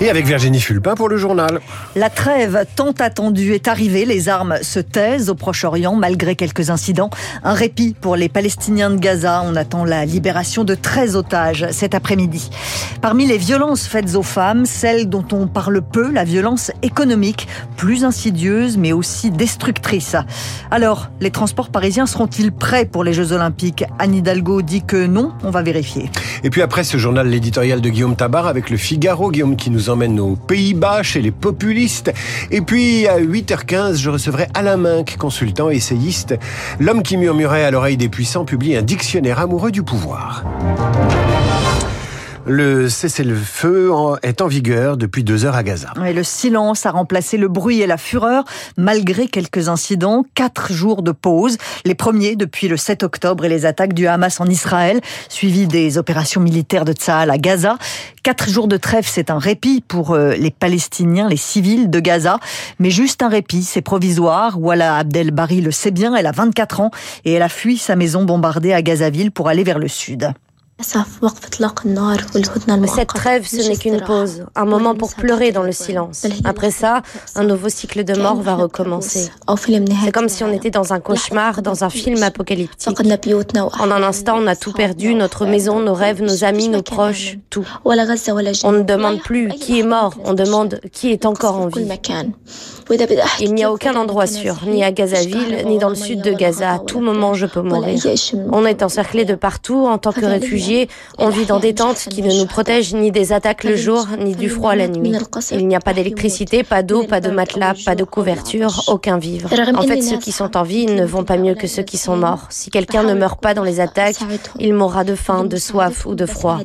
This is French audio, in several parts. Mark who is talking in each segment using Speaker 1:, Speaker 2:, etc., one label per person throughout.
Speaker 1: Et avec Virginie Fulpin pour le journal.
Speaker 2: La trêve tant attendue est arrivée. Les armes se taisent au Proche-Orient malgré quelques incidents. Un répit pour les Palestiniens de Gaza. On attend la libération de 13 otages cet après-midi. Parmi les violences faites aux femmes, celle dont on parle peu, la violence économique, plus insidieuse mais aussi destructrice. Alors, les transports parisiens seront-ils prêts pour les Jeux Olympiques? Anne Hidalgo dit que non. On va vérifier.
Speaker 1: Et puis après ce journal, l'éditorial de Guillaume Tabar avec le Figaro. Guillaume qui nous emmène aux Pays-Bas chez les populistes. Et puis à 8h15, je recevrai Alain Minck, consultant, essayiste. L'homme qui murmurait à l'oreille des puissants publie un dictionnaire amoureux du pouvoir. Le cessez-le-feu est en vigueur depuis deux heures à Gaza.
Speaker 2: Et le silence a remplacé le bruit et la fureur, malgré quelques incidents. Quatre jours de pause, les premiers depuis le 7 octobre et les attaques du Hamas en Israël, suivis des opérations militaires de Tsahal à Gaza. Quatre jours de trêve, c'est un répit pour euh, les Palestiniens, les civils de Gaza, mais juste un répit, c'est provisoire. Walla Abdel Bari le sait bien, elle a 24 ans et elle a fui sa maison bombardée à Gazaville pour aller vers le sud.
Speaker 3: Cette trêve, ce n'est qu'une pause, un moment pour pleurer dans le silence. Après ça, un nouveau cycle de mort va recommencer. C'est comme si on était dans un cauchemar, dans un film apocalyptique. En un instant, on a tout perdu, notre maison, nos rêves, nos amis, nos proches, tout. On ne demande plus qui est mort, on demande qui est encore en vie. Il n'y a aucun endroit sûr, ni à Gazaville, ni dans le sud de Gaza. À tout moment, je peux mourir. On est encerclé de partout en tant que On vit dans des tentes qui ne nous protègent ni des attaques le jour, ni du froid la nuit. Il n'y a pas d'électricité, pas d'eau, pas de matelas, pas de couverture, aucun vivre. En fait, ceux qui sont en vie ne vont pas mieux que ceux qui sont morts. Si quelqu'un ne meurt pas dans les attaques, il mourra de faim, de soif ou de froid.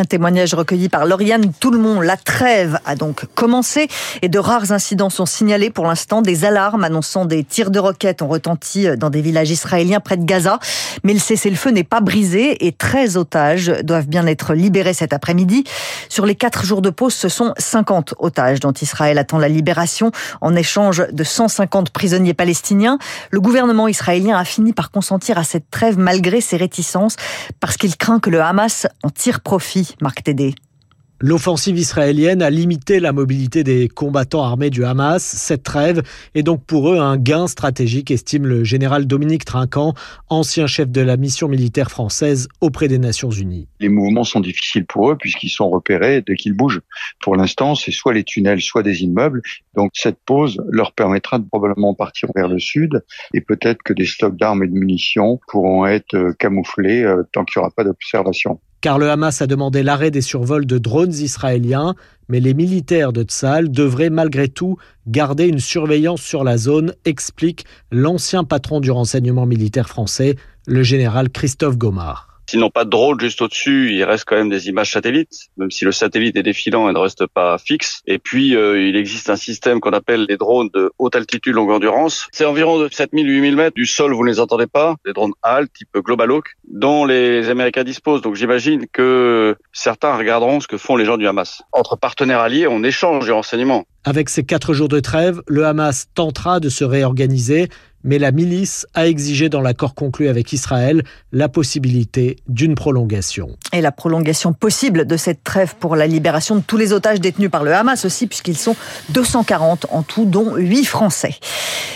Speaker 2: Un témoignage recueilli par Lauriane monde. La trêve a donc commencé et de rares incidents sont signalés pour l'instant. Des alarmes annonçant des tirs de roquettes ont retenti dans des villages israéliens près de Gaza. Mais le cessez-le-feu n'est pas brisé et 13 otages doivent bien être libérés cet après-midi. Sur les 4 jours de pause, ce sont 50 otages dont Israël attend la libération en échange de 150 prisonniers palestiniens. Le gouvernement israélien a fini par consentir à cette trêve malgré ses réticences parce qu'il craint que le Hamas en tire profit. Marc Tédé.
Speaker 4: L'offensive israélienne a limité la mobilité des combattants armés du Hamas. Cette trêve est donc pour eux un gain stratégique, estime le général Dominique Trinquant, ancien chef de la mission militaire française auprès des Nations Unies.
Speaker 5: Les mouvements sont difficiles pour eux puisqu'ils sont repérés dès qu'ils bougent. Pour l'instant, c'est soit les tunnels, soit des immeubles. Donc cette pause leur permettra de probablement partir vers le sud et peut-être que des stocks d'armes et de munitions pourront être camouflés euh, tant qu'il n'y aura pas d'observation
Speaker 4: car le Hamas a demandé l'arrêt des survols de drones israéliens, mais les militaires de Tzal devraient malgré tout garder une surveillance sur la zone, explique l'ancien patron du renseignement militaire français, le général Christophe Gomard.
Speaker 6: S'ils n'ont pas de drone juste au-dessus, il reste quand même des images satellites, même si le satellite est défilant et ne reste pas fixe. Et puis, euh, il existe un système qu'on appelle les drones de haute altitude longue endurance. C'est environ de 7000-8000 mètres du sol, vous ne les entendez pas, des drones HAL type Global Hawk, dont les Américains disposent. Donc j'imagine que certains regarderont ce que font les gens du Hamas. Entre partenaires alliés, on échange des renseignements.
Speaker 4: Avec ces quatre jours de trêve, le Hamas tentera de se réorganiser mais la milice a exigé dans l'accord conclu avec Israël la possibilité d'une prolongation.
Speaker 2: Et la prolongation possible de cette trêve pour la libération de tous les otages détenus par le Hamas aussi, puisqu'ils sont 240 en tout, dont 8 Français.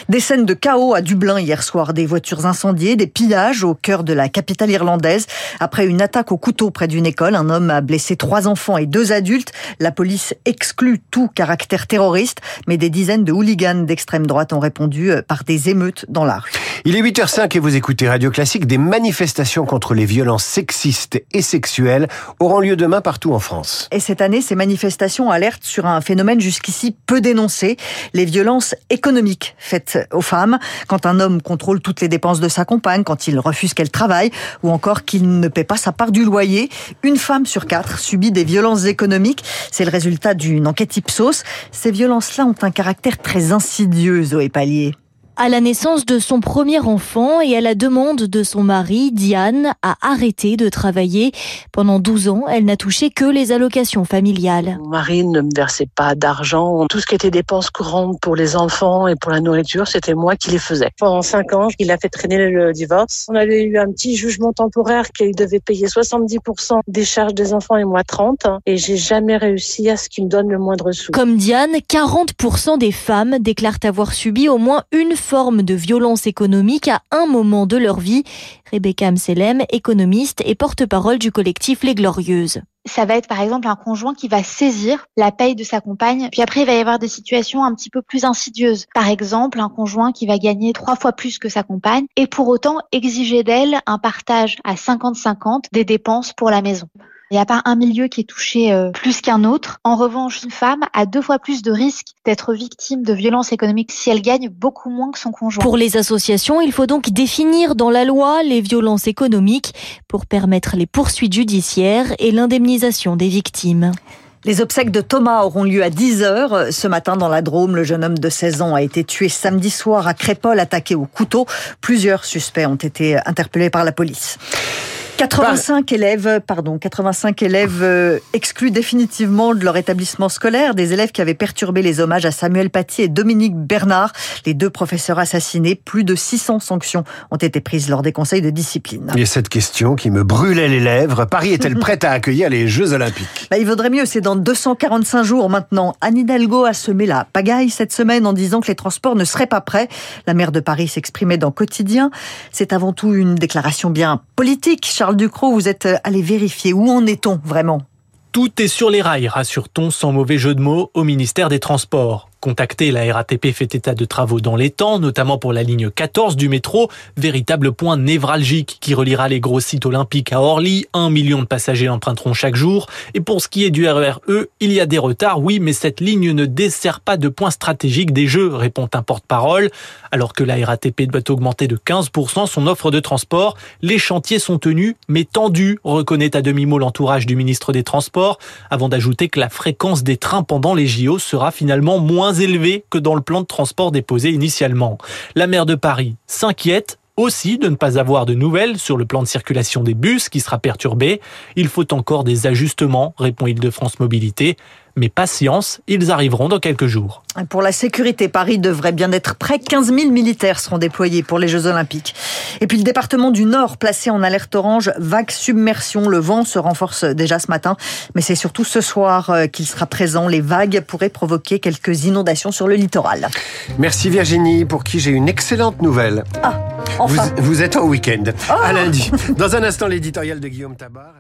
Speaker 2: Des scènes de chaos à Dublin hier soir, des voitures incendiées, des pillages au cœur de la capitale irlandaise. Après une attaque au couteau près d'une école, un homme a blessé trois enfants et deux adultes. La police exclut tout caractère terroriste, mais des dizaines de hooligans d'extrême droite ont répondu euh, par des émeutes dans la rue.
Speaker 1: Il est 8h05 et vous écoutez Radio Classique. Des manifestations contre les violences sexistes et sexuelles auront lieu demain partout en France.
Speaker 2: Et cette année, ces manifestations alertent sur un phénomène jusqu'ici peu dénoncé, les violences économiques faites aux femmes. Quand un homme contrôle toutes les dépenses de sa compagne, quand il refuse qu'elle travaille, ou encore qu'il ne paie pas sa part du loyer, une femme sur quatre subit des violences économiques. C'est le résultat d'une enquête Ipsos. Ces violences-là ont un caractère très insidieux, Zoé Pallier.
Speaker 7: À la naissance de son premier enfant et à la demande de son mari, Diane a arrêté de travailler. Pendant 12 ans, elle n'a touché que les allocations familiales.
Speaker 8: Mon mari ne me versait pas d'argent. Tout ce qui était dépenses courantes pour les enfants et pour la nourriture, c'était moi qui les faisais. Pendant 5 ans, il a fait traîner le divorce. On avait eu un petit jugement temporaire qu'il devait payer 70% des charges des enfants et moi 30. Et j'ai jamais réussi à ce qu'il me donne le moindre sou.
Speaker 7: Comme Diane, 40% des femmes déclarent avoir subi au moins une forme de violence économique à un moment de leur vie. Rebecca Amselem, économiste et porte-parole du collectif Les Glorieuses.
Speaker 9: Ça va être par exemple un conjoint qui va saisir la paye de sa compagne. Puis après, il va y avoir des situations un petit peu plus insidieuses. Par exemple, un conjoint qui va gagner trois fois plus que sa compagne et pour autant exiger d'elle un partage à 50-50 des dépenses pour la maison. Il n'y a pas un milieu qui est touché euh, plus qu'un autre. En revanche, une femme a deux fois plus de risques d'être victime de violences économiques si elle gagne beaucoup moins que son conjoint.
Speaker 7: Pour les associations, il faut donc définir dans la loi les violences économiques pour permettre les poursuites judiciaires et l'indemnisation des victimes.
Speaker 2: Les obsèques de Thomas auront lieu à 10h. Ce matin, dans la Drôme, le jeune homme de 16 ans a été tué samedi soir à Crépol, attaqué au couteau. Plusieurs suspects ont été interpellés par la police. 85 élèves, pardon, 85 élèves euh, exclus définitivement de leur établissement scolaire, des élèves qui avaient perturbé les hommages à Samuel Paty et Dominique Bernard, les deux professeurs assassinés. Plus de 600 sanctions ont été prises lors des conseils de discipline.
Speaker 1: Et cette question qui me brûlait les lèvres, Paris est-elle prête à accueillir les Jeux Olympiques?
Speaker 2: Bah, Il vaudrait mieux, c'est dans 245 jours maintenant. Anne Hidalgo a semé la pagaille cette semaine en disant que les transports ne seraient pas prêts. La maire de Paris s'exprimait dans Quotidien. C'est avant tout une déclaration bien politique. Charles Ducrot, vous êtes allé vérifier. Où en est-on vraiment?
Speaker 10: Tout est sur les rails, rassure-t-on sans mauvais jeu de mots au ministère des Transports. Contacté, la RATP fait état de travaux dans les temps, notamment pour la ligne 14 du métro, véritable point névralgique qui reliera les gros sites olympiques à Orly. Un million de passagers l'emprunteront chaque jour. Et pour ce qui est du RER E, il y a des retards, oui, mais cette ligne ne dessert pas de point stratégique des Jeux, répond un porte-parole. Alors que la RATP doit augmenter de 15% son offre de transport, les chantiers sont tenus, mais tendus, reconnaît à demi-mot l'entourage du ministre des Transports, avant d'ajouter que la fréquence des trains pendant les JO sera finalement moins élevé que dans le plan de transport déposé initialement. La maire de Paris s'inquiète aussi de ne pas avoir de nouvelles sur le plan de circulation des bus qui sera perturbé. Il faut encore des ajustements, répond Île-de-France Mobilité. Mais patience, ils arriveront dans quelques jours.
Speaker 2: Pour la sécurité, Paris devrait bien être prêt. 15 000 militaires seront déployés pour les Jeux Olympiques. Et puis le département du Nord, placé en alerte orange, vague submersion. Le vent se renforce déjà ce matin, mais c'est surtout ce soir euh, qu'il sera présent. Les vagues pourraient provoquer quelques inondations sur le littoral.
Speaker 1: Merci Virginie, pour qui j'ai une excellente nouvelle.
Speaker 2: Ah, enfin.
Speaker 1: Vous, vous êtes en week-end. À lundi. Dans un instant, l'éditorial de Guillaume Tabar.